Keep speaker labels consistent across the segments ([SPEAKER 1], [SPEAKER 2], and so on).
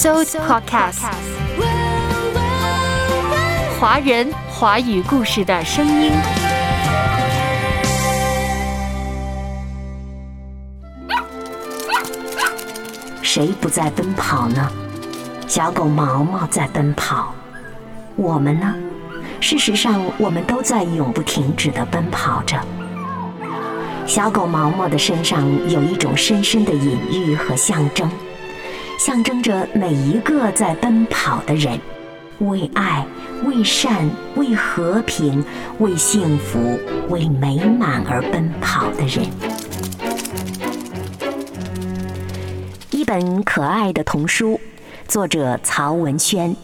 [SPEAKER 1] So Podcast，华人华语故事的声音。
[SPEAKER 2] 谁不在奔跑呢？小狗毛毛在奔跑，我们呢？事实上，我们都在永不停止的奔跑着。小狗毛毛的身上有一种深深的隐喻和象征，象征着每一个在奔跑的人，为爱、为善、为和平、为幸福、为美满而奔跑的人。一本可爱的童书，作者曹文轩，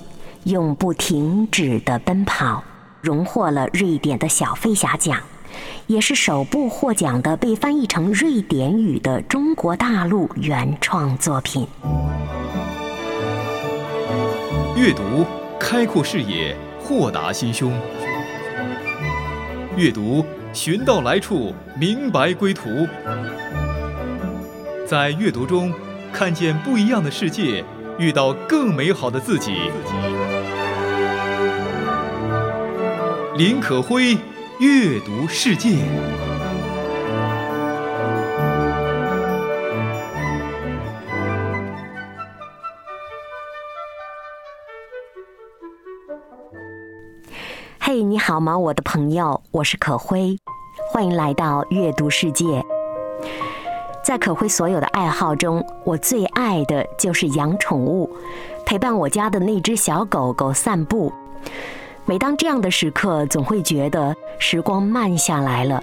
[SPEAKER 2] 永不停止的奔跑，荣获了瑞典的小飞侠奖。也是首部获奖的被翻译成瑞典语的中国大陆原创作品。
[SPEAKER 3] 阅读，开阔视野，豁达心胸；阅读，寻到来处，明白归途。在阅读中，看见不一样的世界，遇到更美好的自己。林可辉。阅读世界。
[SPEAKER 2] 嘿，你好吗，我的朋友？我是可辉，欢迎来到阅读世界。在可辉所有的爱好中，我最爱的就是养宠物，陪伴我家的那只小狗狗散步。每当这样的时刻，总会觉得时光慢下来了，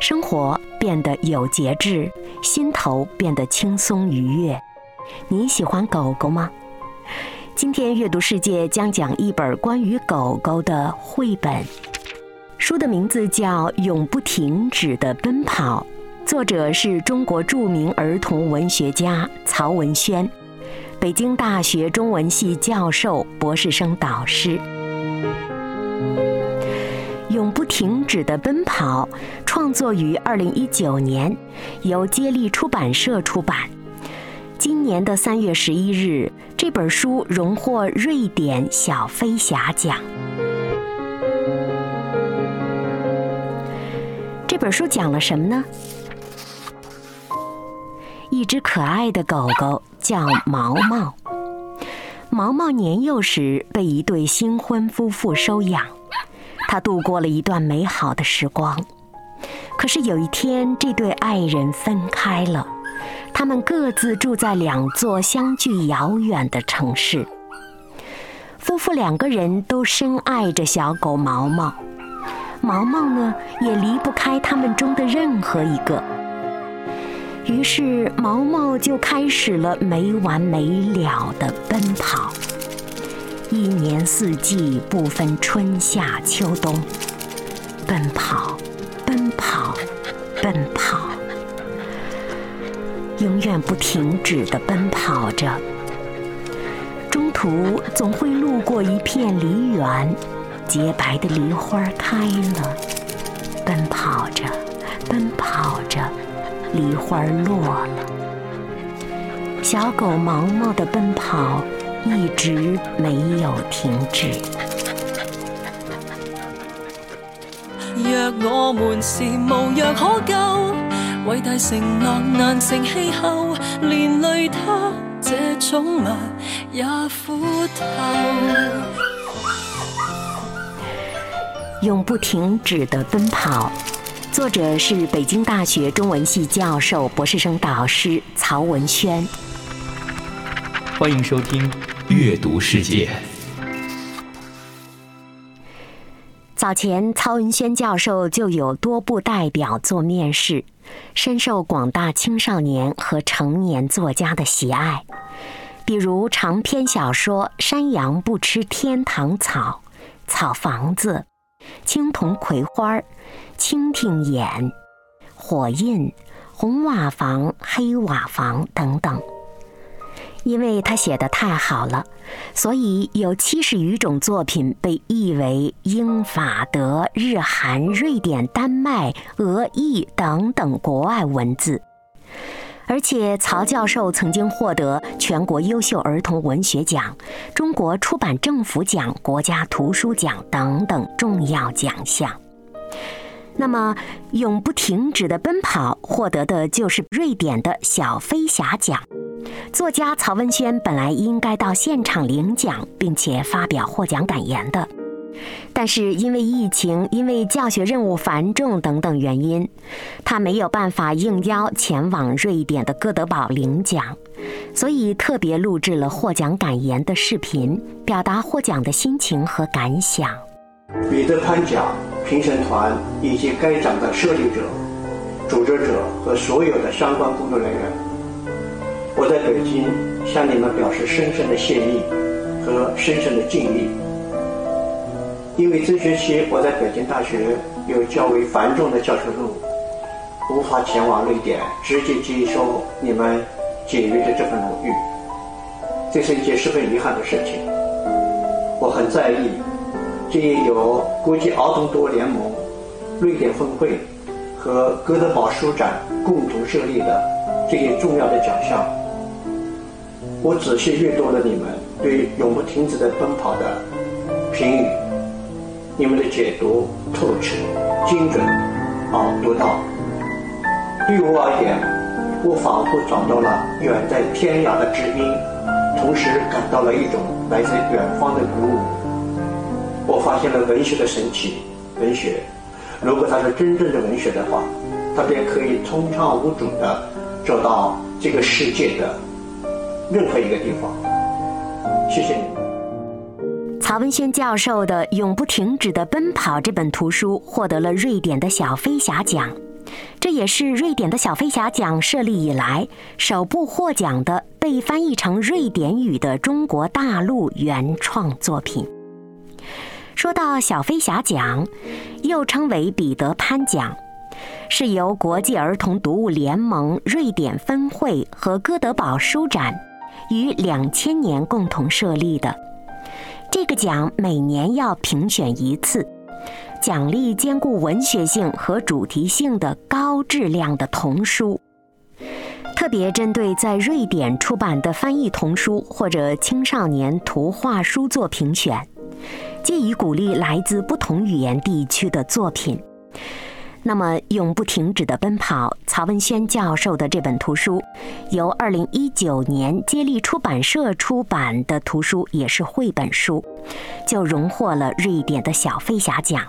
[SPEAKER 2] 生活变得有节制，心头变得轻松愉悦。你喜欢狗狗吗？今天阅读世界将讲一本关于狗狗的绘本，书的名字叫《永不停止的奔跑》，作者是中国著名儿童文学家曹文轩，北京大学中文系教授、博士生导师。停止的奔跑，创作于二零一九年，由接力出版社出版。今年的三月十一日，这本书荣获瑞典小飞侠奖。这本书讲了什么呢？一只可爱的狗狗叫毛毛。毛毛年幼时被一对新婚夫妇收养。他度过了一段美好的时光，可是有一天，这对爱人分开了。他们各自住在两座相距遥远的城市。夫妇两个人都深爱着小狗毛毛，毛毛呢也离不开他们中的任何一个。于是，毛毛就开始了没完没了的奔跑。一年四季不分春夏秋冬，奔跑，奔跑，奔跑，永远不停止的奔跑着。中途总会路过一片梨园，洁白的梨花开了。奔跑着，奔跑着，梨花落了。小狗毛毛的奔跑。一直没有停止。若我们是无药可救，伟大承诺难成气候，连累他这宠物也苦透。永不停止的奔跑，作者是北京大学中文系教授、博士生导师曹文轩。
[SPEAKER 3] 欢迎收听。阅读世界。
[SPEAKER 2] 早前，曹文轩教授就有多部代表作面世，深受广大青少年和成年作家的喜爱。比如长篇小说《山羊不吃天堂草》《草房子》《青铜葵花》《蜻蜓眼》《火印》《红瓦房》《黑瓦房》等等。因为他写的太好了，所以有七十余种作品被译为英法德日韩瑞典丹麦俄意等等国外文字，而且曹教授曾经获得全国优秀儿童文学奖、中国出版政府奖、国家图书奖等等重要奖项。那么，永不停止的奔跑获得的就是瑞典的小飞侠奖。作家曹文轩本来应该到现场领奖，并且发表获奖感言的，但是因为疫情、因为教学任务繁重等等原因，他没有办法应邀前往瑞典的哥德堡领奖，所以特别录制了获奖感言的视频，表达获奖的心情和感想。
[SPEAKER 4] 彼得潘奖评审团以及该奖的设立者、组织者和所有的相关工作人员，我在北京向你们表示深深的谢意和深深的敬意。因为这学期我在北京大学有较为繁重的教学任务，无法前往瑞典直接接收你们给予的这份荣誉，这是一件十分遗憾的事情。我很在意。这也由国际儿童读物联盟、瑞典分会和哥德堡书展共同设立的这些重要的奖项。我仔细阅读了你们对“永不停止的奔跑”的评语，你们的解读透彻、精准、而独到。对我而言，我仿佛找到了远在天涯的知音，同时感到了一种来自远方的鼓舞。我发现了文学的神奇。文学，如果它是真正的文学的话，它便可以通畅无阻地走到这个世界的任何一个地方。谢谢你。
[SPEAKER 2] 曹文轩教授的《永不停止的奔跑》这本图书获得了瑞典的小飞侠奖，这也是瑞典的小飞侠奖设立以来首部获奖的被翻译成瑞典语的中国大陆原创作品。说到小飞侠奖，又称为彼得潘奖，是由国际儿童读物联盟瑞典分会和哥德堡书展于两千年共同设立的。这个奖每年要评选一次，奖励兼顾文学性和主题性的高质量的童书，特别针对在瑞典出版的翻译童书或者青少年图画书作评选。借以鼓励来自不同语言地区的作品。那么，《永不停止的奔跑》，曹文轩教授的这本图书，由二零一九年接力出版社出版的图书，也是绘本书，就荣获了瑞典的小飞侠奖，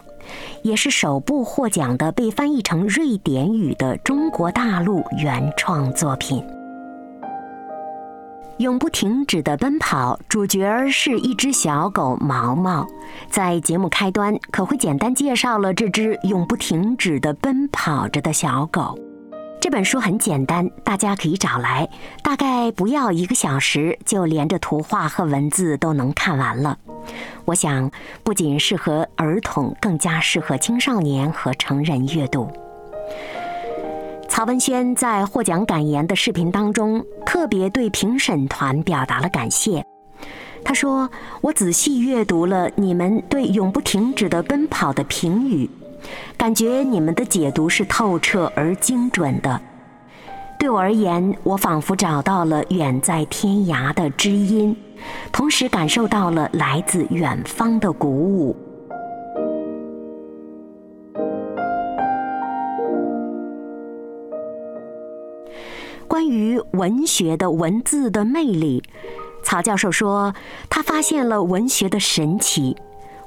[SPEAKER 2] 也是首部获奖的被翻译成瑞典语的中国大陆原创作品。永不停止的奔跑，主角是一只小狗毛毛。在节目开端，可会简单介绍了这只永不停止的奔跑着的小狗。这本书很简单，大家可以找来，大概不要一个小时，就连着图画和文字都能看完了。我想，不仅适合儿童，更加适合青少年和成人阅读。曹文轩在获奖感言的视频当中，特别对评审团表达了感谢。他说：“我仔细阅读了你们对永不停止的奔跑的评语，感觉你们的解读是透彻而精准的。对我而言，我仿佛找到了远在天涯的知音，同时感受到了来自远方的鼓舞。”关于文学的文字的魅力，曹教授说，他发现了文学的神奇。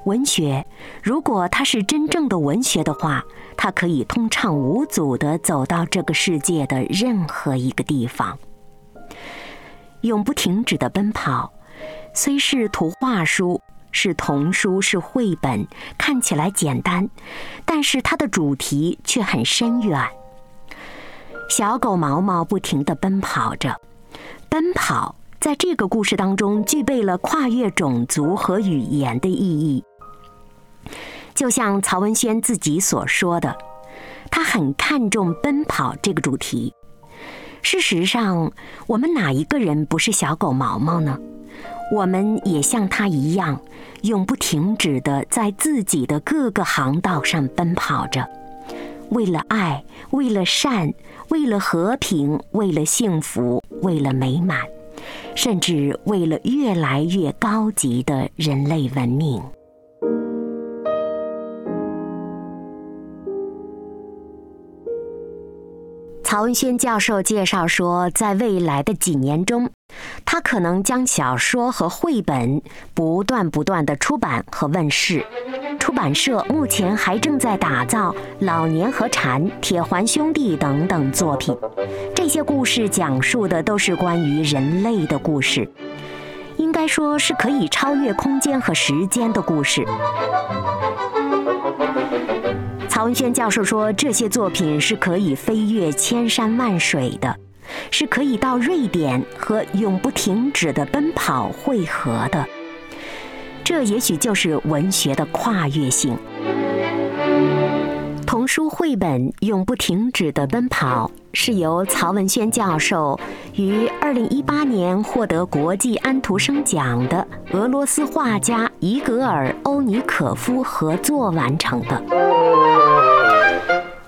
[SPEAKER 2] 文学，如果它是真正的文学的话，它可以通畅无阻地走到这个世界的任何一个地方。永不停止的奔跑，虽是图画书，是童书，是绘本，看起来简单，但是它的主题却很深远。小狗毛毛不停地奔跑着，奔跑在这个故事当中具备了跨越种族和语言的意义。就像曹文轩自己所说的，他很看重奔跑这个主题。事实上，我们哪一个人不是小狗毛毛呢？我们也像他一样，永不停止地在自己的各个航道上奔跑着。为了爱，为了善，为了和平，为了幸福，为了美满，甚至为了越来越高级的人类文明。曹文轩教授介绍说，在未来的几年中，他可能将小说和绘本不断不断的出版和问世。出版社目前还正在打造《老年和蝉》《铁环兄弟》等等作品，这些故事讲述的都是关于人类的故事，应该说是可以超越空间和时间的故事。曹文轩教授说，这些作品是可以飞越千山万水的，是可以到瑞典和永不停止的奔跑汇合的。这也许就是文学的跨越性。童书绘本《永不停止的奔跑》是由曹文轩教授于2018年获得国际安徒生奖的俄罗斯画家伊格尔·欧尼可夫合作完成的。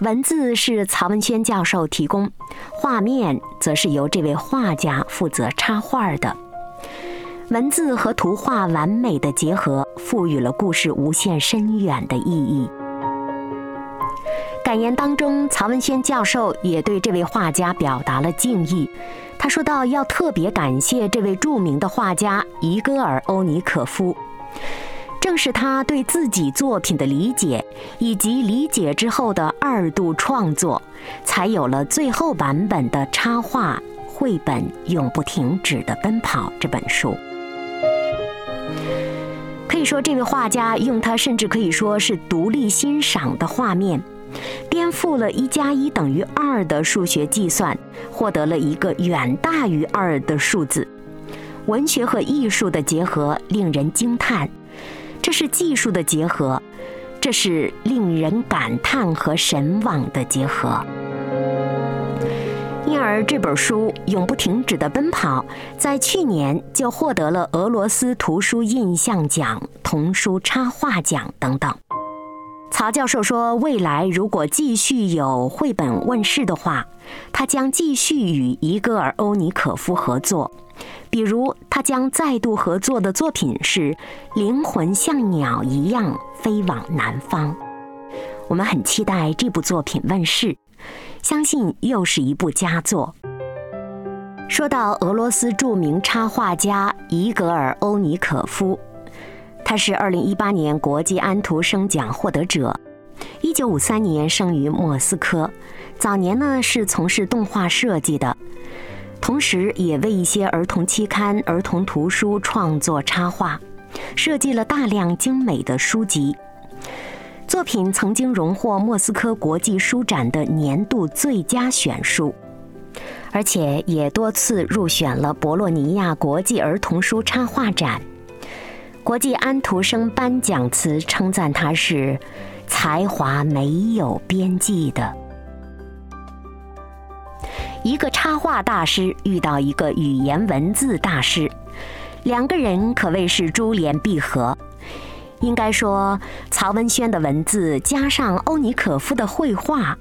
[SPEAKER 2] 文字是曹文轩教授提供，画面则是由这位画家负责插画的。文字和图画完美的结合，赋予了故事无限深远的意义。感言当中，曹文轩教授也对这位画家表达了敬意。他说到：“要特别感谢这位著名的画家伊戈尔·欧尼可夫。”正是他对自己作品的理解，以及理解之后的二度创作，才有了最后版本的插画绘本《永不停止的奔跑》这本书。可以说，这位画家用他甚至可以说是独立欣赏的画面，颠覆了一加一等于二的数学计算，获得了一个远大于二的数字。文学和艺术的结合令人惊叹。这是技术的结合，这是令人感叹和神往的结合。因而这本书《永不停止的奔跑》在去年就获得了俄罗斯图书印象奖、童书插画奖等等。曹教授说，未来如果继续有绘本问世的话，他将继续与伊戈尔·欧尼可夫合作。比如，他将再度合作的作品是《灵魂像鸟一样飞往南方》。我们很期待这部作品问世，相信又是一部佳作。说到俄罗斯著名插画家伊格尔·欧尼可夫，他是2018年国际安徒生奖获得者，1953年生于莫斯科，早年呢是从事动画设计的。同时，也为一些儿童期刊、儿童图书创作插画，设计了大量精美的书籍。作品曾经荣获莫斯科国际书展的年度最佳选书，而且也多次入选了博洛尼亚国际儿童书插画展。国际安徒生颁奖词称赞他是才华没有边际的。一个插画大师遇到一个语言文字大师，两个人可谓是珠联璧合。应该说，曹文轩的文字加上欧尼可夫的绘画，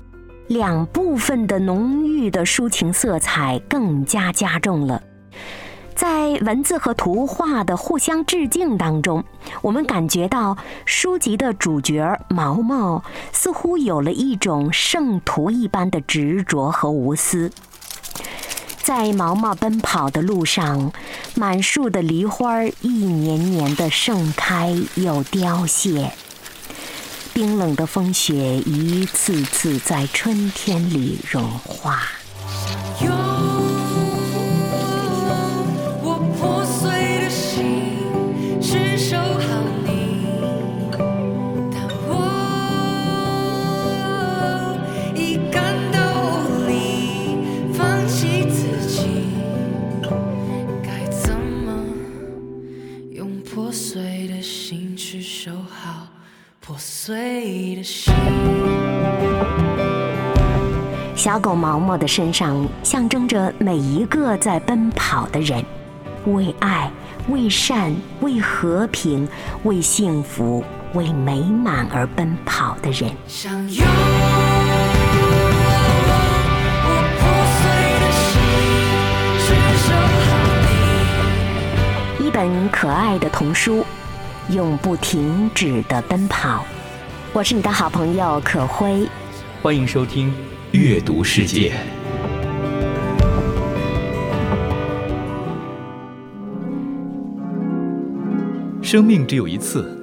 [SPEAKER 2] 两部分的浓郁的抒情色彩更加加重了。在文字和图画的互相致敬当中，我们感觉到书籍的主角毛毛似乎有了一种圣徒一般的执着和无私。在毛毛奔跑的路上，满树的梨花一年年的盛开又凋谢，冰冷的风雪一次次在春天里融化。小狗毛毛的身上象征着每一个在奔跑的人，为爱、为善、为和平、为幸福、为美满而奔跑的人。一本可爱的童书，永不停止的奔跑。我是你的好朋友可辉，
[SPEAKER 3] 欢迎收听。阅读世界》。生命只有一次，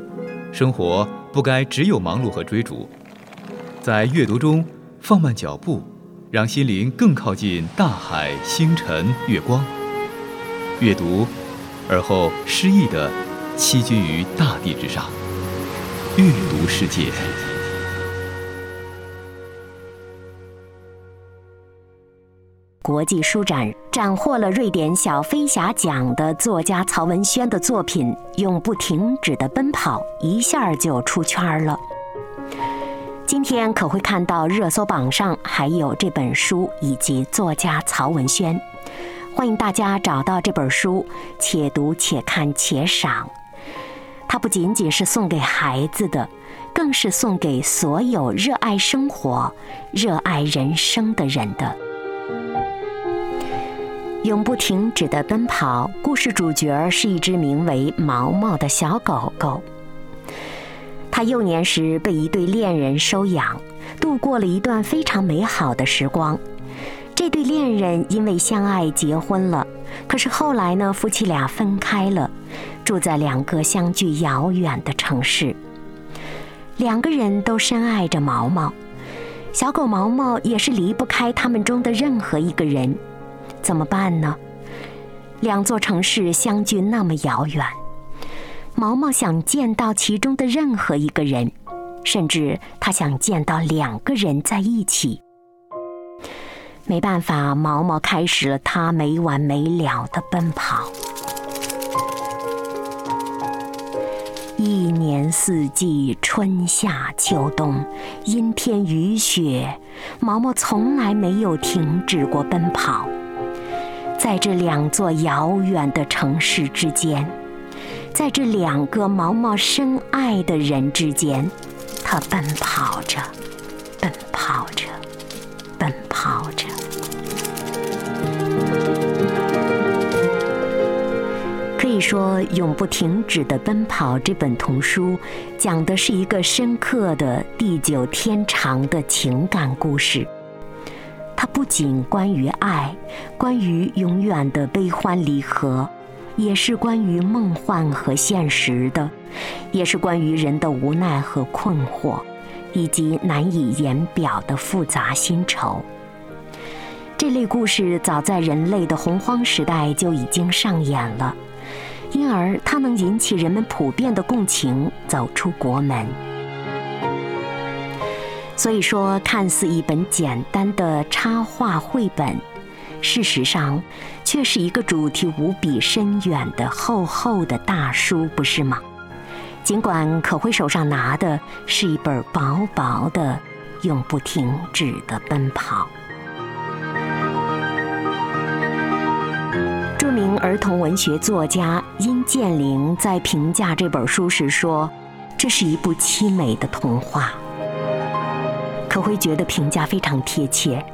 [SPEAKER 3] 生活不该只有忙碌和追逐。在阅读中放慢脚步，让心灵更靠近大海、星辰、月光。阅读，而后诗意地栖居于大地之上。阅读世界。
[SPEAKER 2] 国际书展斩获了瑞典小飞侠奖的作家曹文轩的作品《永不停止的奔跑》，一下就出圈了。今天可会看到热搜榜上还有这本书以及作家曹文轩。欢迎大家找到这本书，且读且看且赏。它不仅仅是送给孩子的，更是送给所有热爱生活、热爱人生的人的。永不停止的奔跑，故事主角是一只名为毛毛的小狗狗。它幼年时被一对恋人收养，度过了一段非常美好的时光。这对恋人因为相爱结婚了，可是后来呢，夫妻俩分开了，住在两个相距遥远的城市。两个人都深爱着毛毛，小狗毛毛也是离不开他们中的任何一个人。怎么办呢？两座城市相距那么遥远，毛毛想见到其中的任何一个人，甚至他想见到两个人在一起。没办法，毛毛开始了他没完没了的奔跑。一年四季，春夏秋冬，阴天雨雪，毛毛从来没有停止过奔跑。在这两座遥远的城市之间，在这两个毛毛深爱的人之间，他奔跑着，奔跑着，奔跑着。可以说，《永不停止的奔跑》这本童书，讲的是一个深刻的地久天长的情感故事。它不仅关于爱，关于永远的悲欢离合，也是关于梦幻和现实的，也是关于人的无奈和困惑，以及难以言表的复杂心愁。这类故事早在人类的洪荒时代就已经上演了，因而它能引起人们普遍的共情，走出国门。所以说，看似一本简单的插画绘本，事实上却是一个主题无比深远的厚厚的大书，不是吗？尽管可辉手上拿的是一本薄薄的《永不停止的奔跑》。著名儿童文学作家殷建玲在评价这本书时说：“这是一部凄美的童话。”可会觉得评价非常贴切，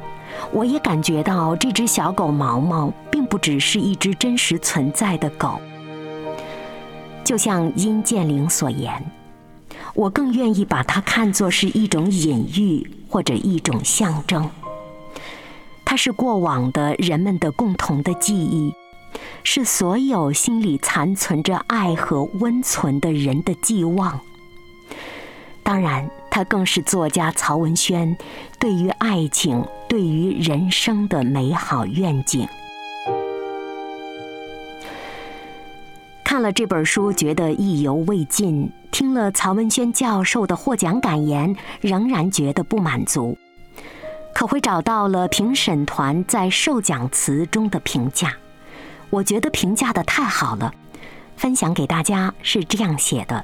[SPEAKER 2] 我也感觉到这只小狗毛毛并不只是一只真实存在的狗。就像殷建玲所言，我更愿意把它看作是一种隐喻或者一种象征。它是过往的人们的共同的记忆，是所有心里残存着爱和温存的人的寄望。当然。它更是作家曹文轩对于爱情、对于人生的美好愿景。看了这本书，觉得意犹未尽；听了曹文轩教授的获奖感言，仍然觉得不满足。可会找到了评审团在授奖词中的评价，我觉得评价的太好了，分享给大家是这样写的。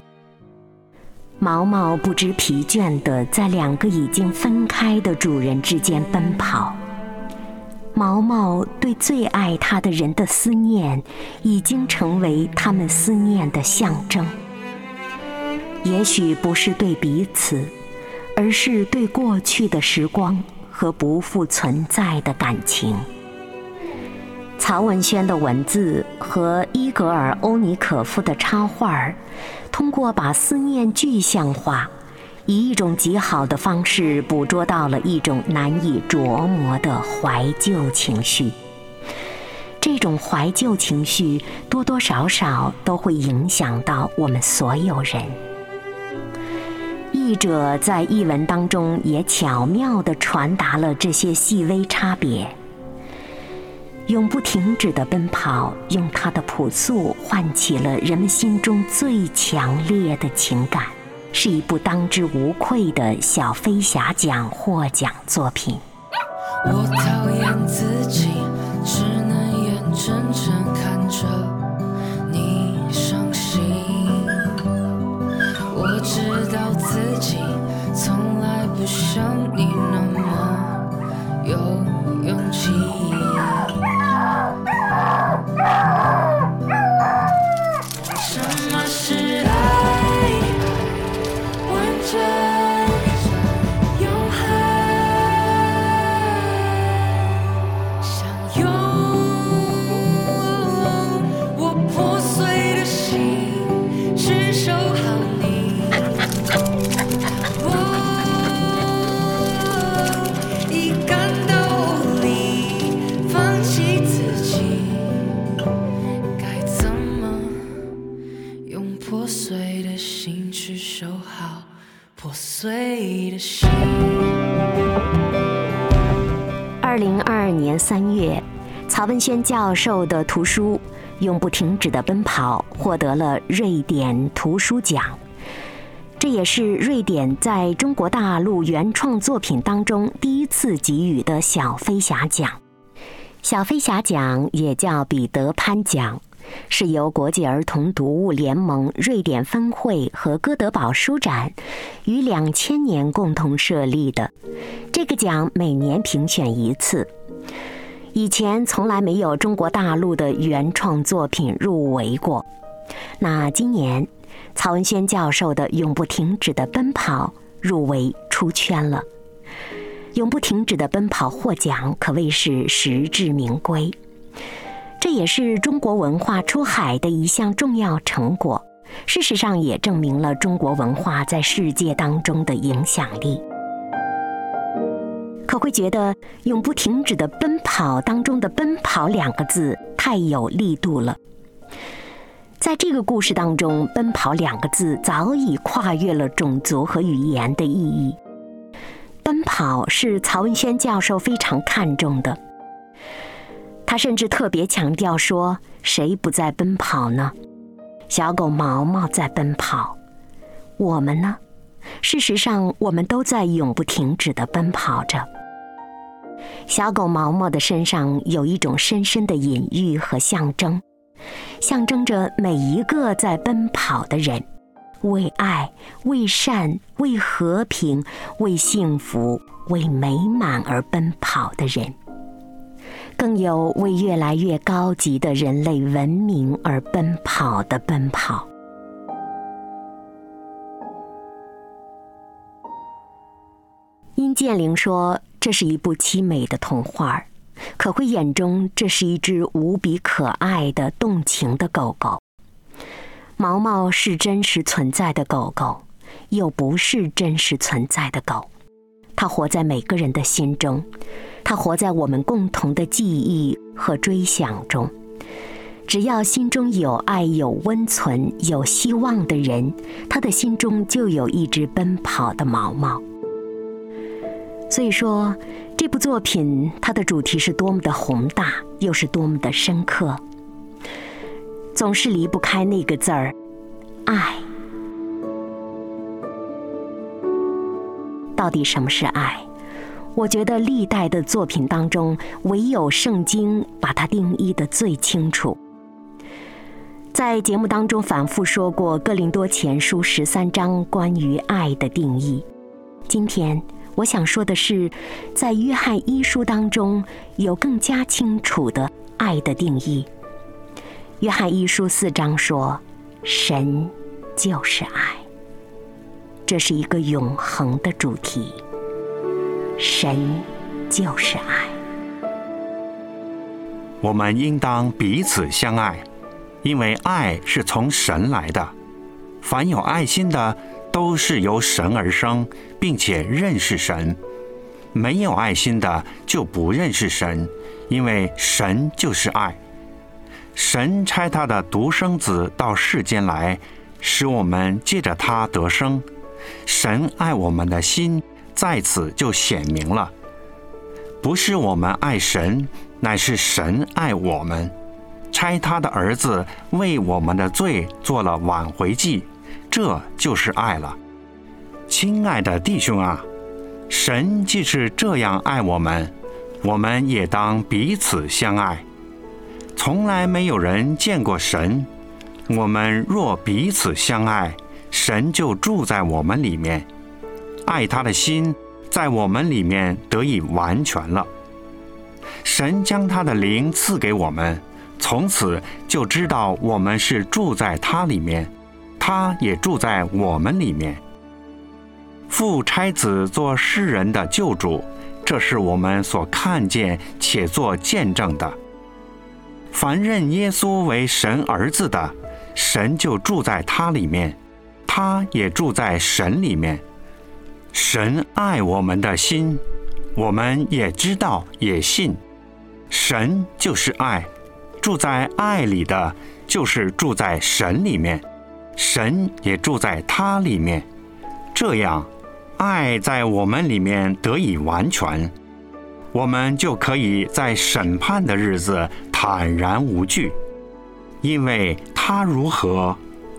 [SPEAKER 2] 毛毛不知疲倦地在两个已经分开的主人之间奔跑。毛毛对最爱他的人的思念，已经成为他们思念的象征。也许不是对彼此，而是对过去的时光和不复存在的感情。曹文轩的文字和伊格尔·欧尼可夫的插画儿，通过把思念具象化，以一种极好的方式捕捉到了一种难以琢磨的怀旧情绪。这种怀旧情绪多多少少都会影响到我们所有人。译者在译文当中也巧妙地传达了这些细微差别。永不停止的奔跑，用他的朴素唤起了人们心中最强烈的情感，是一部当之无愧的小飞侠奖获奖作品。
[SPEAKER 5] 我讨厌自己，
[SPEAKER 2] 三月，曹文轩教授的图书《永不停止的奔跑》获得了瑞典图书奖，这也是瑞典在中国大陆原创作品当中第一次给予的小飞侠奖。小飞侠奖也叫彼得潘奖，是由国际儿童读物联盟瑞典分会和哥德堡书展于两千年共同设立的。这个奖每年评选一次，以前从来没有中国大陆的原创作品入围过。那今年，曹文轩教授的《永不停止的奔跑》入围出圈了。永不停止的奔跑获奖可谓是实至名归，这也是中国文化出海的一项重要成果。事实上，也证明了中国文化在世界当中的影响力。可会觉得“永不停止的奔跑”当中的“奔跑”两个字太有力度了。在这个故事当中，“奔跑”两个字早已跨越了种族和语言的意义。奔跑是曹文轩教授非常看重的，他甚至特别强调说：“谁不在奔跑呢？小狗毛毛在奔跑，我们呢？事实上，我们都在永不停止地奔跑着。”小狗毛毛的身上有一种深深的隐喻和象征，象征着每一个在奔跑的人，为爱、为善、为和平、为幸福、为美满而奔跑的人，更有为越来越高级的人类文明而奔跑的奔跑。殷建玲说。这是一部凄美的童话，可会眼中这是一只无比可爱的动情的狗狗。毛毛是真实存在的狗狗，又不是真实存在的狗。它活在每个人的心中，它活在我们共同的记忆和追想中。只要心中有爱、有温存、有希望的人，他的心中就有一只奔跑的毛毛。所以说，这部作品它的主题是多么的宏大，又是多么的深刻，总是离不开那个字儿“爱”。到底什么是爱？我觉得历代的作品当中，唯有圣经把它定义的最清楚。在节目当中反复说过《哥林多前书》十三章关于爱的定义，今天。我想说的是，在约翰一书当中有更加清楚的爱的定义。约翰一书四章说：“神就是爱。”这是一个永恒的主题。神就是爱。
[SPEAKER 6] 我们应当彼此相爱，因为爱是从神来的。凡有爱心的，都是由神而生，并且认识神。没有爱心的就不认识神，因为神就是爱。神差他的独生子到世间来，使我们借着他得生。神爱我们的心在此就显明了，不是我们爱神，乃是神爱我们，差他的儿子为我们的罪做了挽回祭，这就是爱了。亲爱的弟兄啊！神既是这样爱我们，我们也当彼此相爱。从来没有人见过神，我们若彼此相爱，神就住在我们里面，爱他的心在我们里面得以完全了。神将他的灵赐给我们，从此就知道我们是住在他里面，他也住在我们里面。父差子做世人的救主，这是我们所看见且做见证的。凡认耶稣为神儿子的，神就住在他里面，他也住在神里面。神爱我们的心，我们也知道也信。神就是爱，住在爱里的，就是住在神里面，神也住在他里面。这样。爱在我们里面得以完全，我们就可以在审判的日子坦然无惧，因为他如何，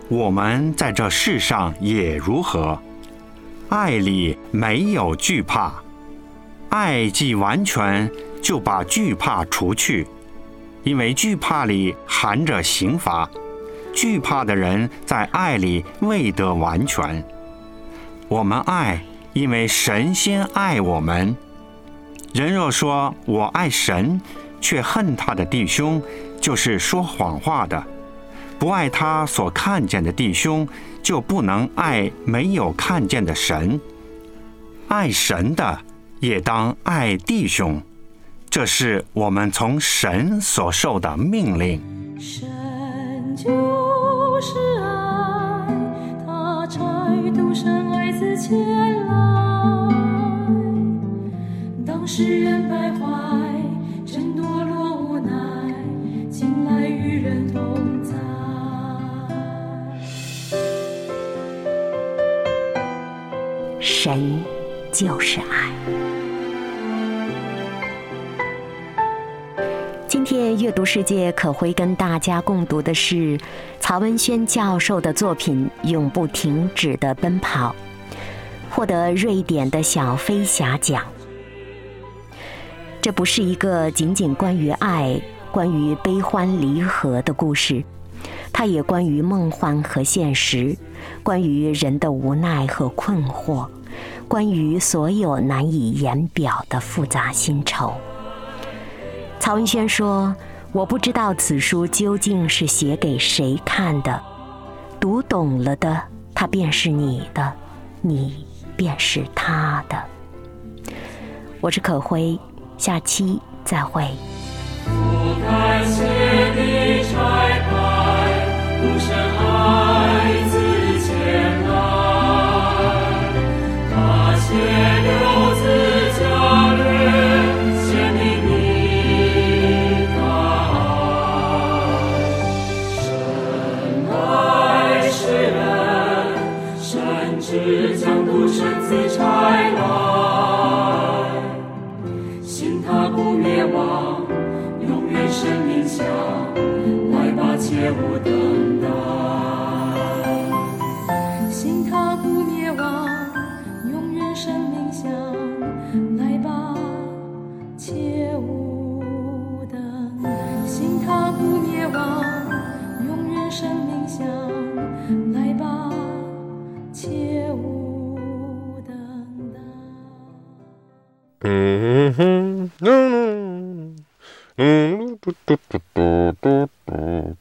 [SPEAKER 6] 我们在这世上也如何。爱里没有惧怕，爱既完全，就把惧怕除去，因为惧怕里含着刑罚，惧怕的人在爱里未得完全。我们爱，因为神先爱我们。人若说我爱神，却恨他的弟兄，就是说谎话的。不爱他所看见的弟兄，就不能爱没有看见的神。爱神的，也当爱弟兄。这是我们从神所受的命令。
[SPEAKER 7] 神就是生爱子前来，当世人徘徊，真堕落无奈，进来与人同在。
[SPEAKER 2] 神就是爱。今天阅读世界可会跟大家共读的是曹文轩教授的作品《永不停止的奔跑》，获得瑞典的小飞侠奖。这不是一个仅仅关于爱、关于悲欢离合的故事，它也关于梦幻和现实，关于人的无奈和困惑，关于所有难以言表的复杂心愁。曹文轩说：“我不知道此书究竟是写给谁看的，读懂了的，它便是你的，你便是他的。我是可徽下期再会。
[SPEAKER 7] 不爱切勿等待。信他不灭亡，永远生命香。来吧，切勿等待。信他不灭亡，永远生命香。来吧，切勿等待。
[SPEAKER 8] 嗯哼，嗯嗯，嘟嘟嘟嘟嘟嘟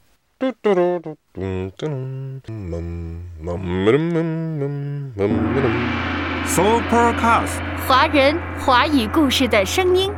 [SPEAKER 8] 嘟嘟嘟嘟嘟嘟，嗯嗯
[SPEAKER 6] Supercast。
[SPEAKER 1] 华人华语故事的声音。